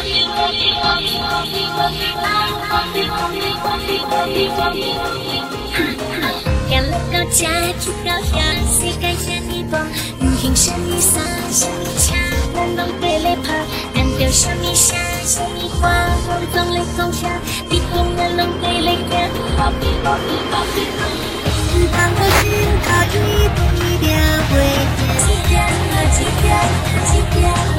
Yang lekau jadi kau yang si kai yang ni bo Mungkin sang ni sa sang ni cha Nang dong pe le pa Nang dong sang ni sa sang ni hua Nang dong le kong cha Di kong nang dong pe le kya Nang dong pe le kya Nang dong pe le kya Nang dong pe le kya Nang dong pe le kya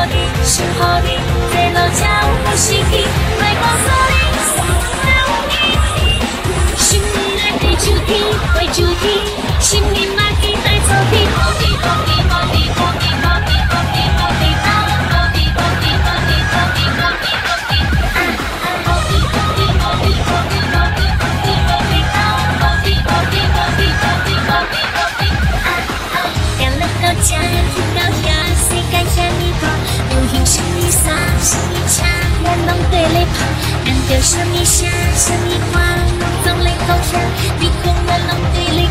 想乎你就喝你喝到你有不想睡告诉你？就喝醉想到就喝到底想丢下你，想想你，化浓妆泪好深。你空了浓，对脸。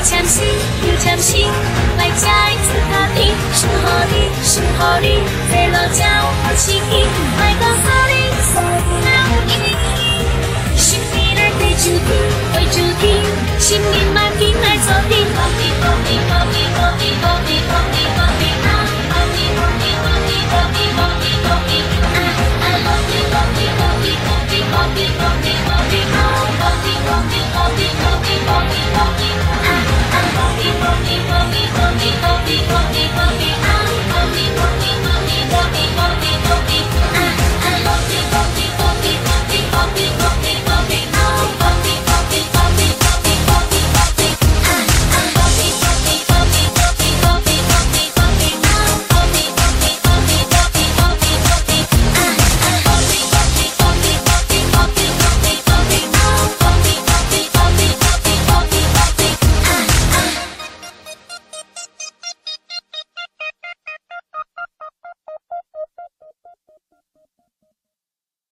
不心清醒不要清醒来假装冷静想和你想和你坠入情网的深渊不要再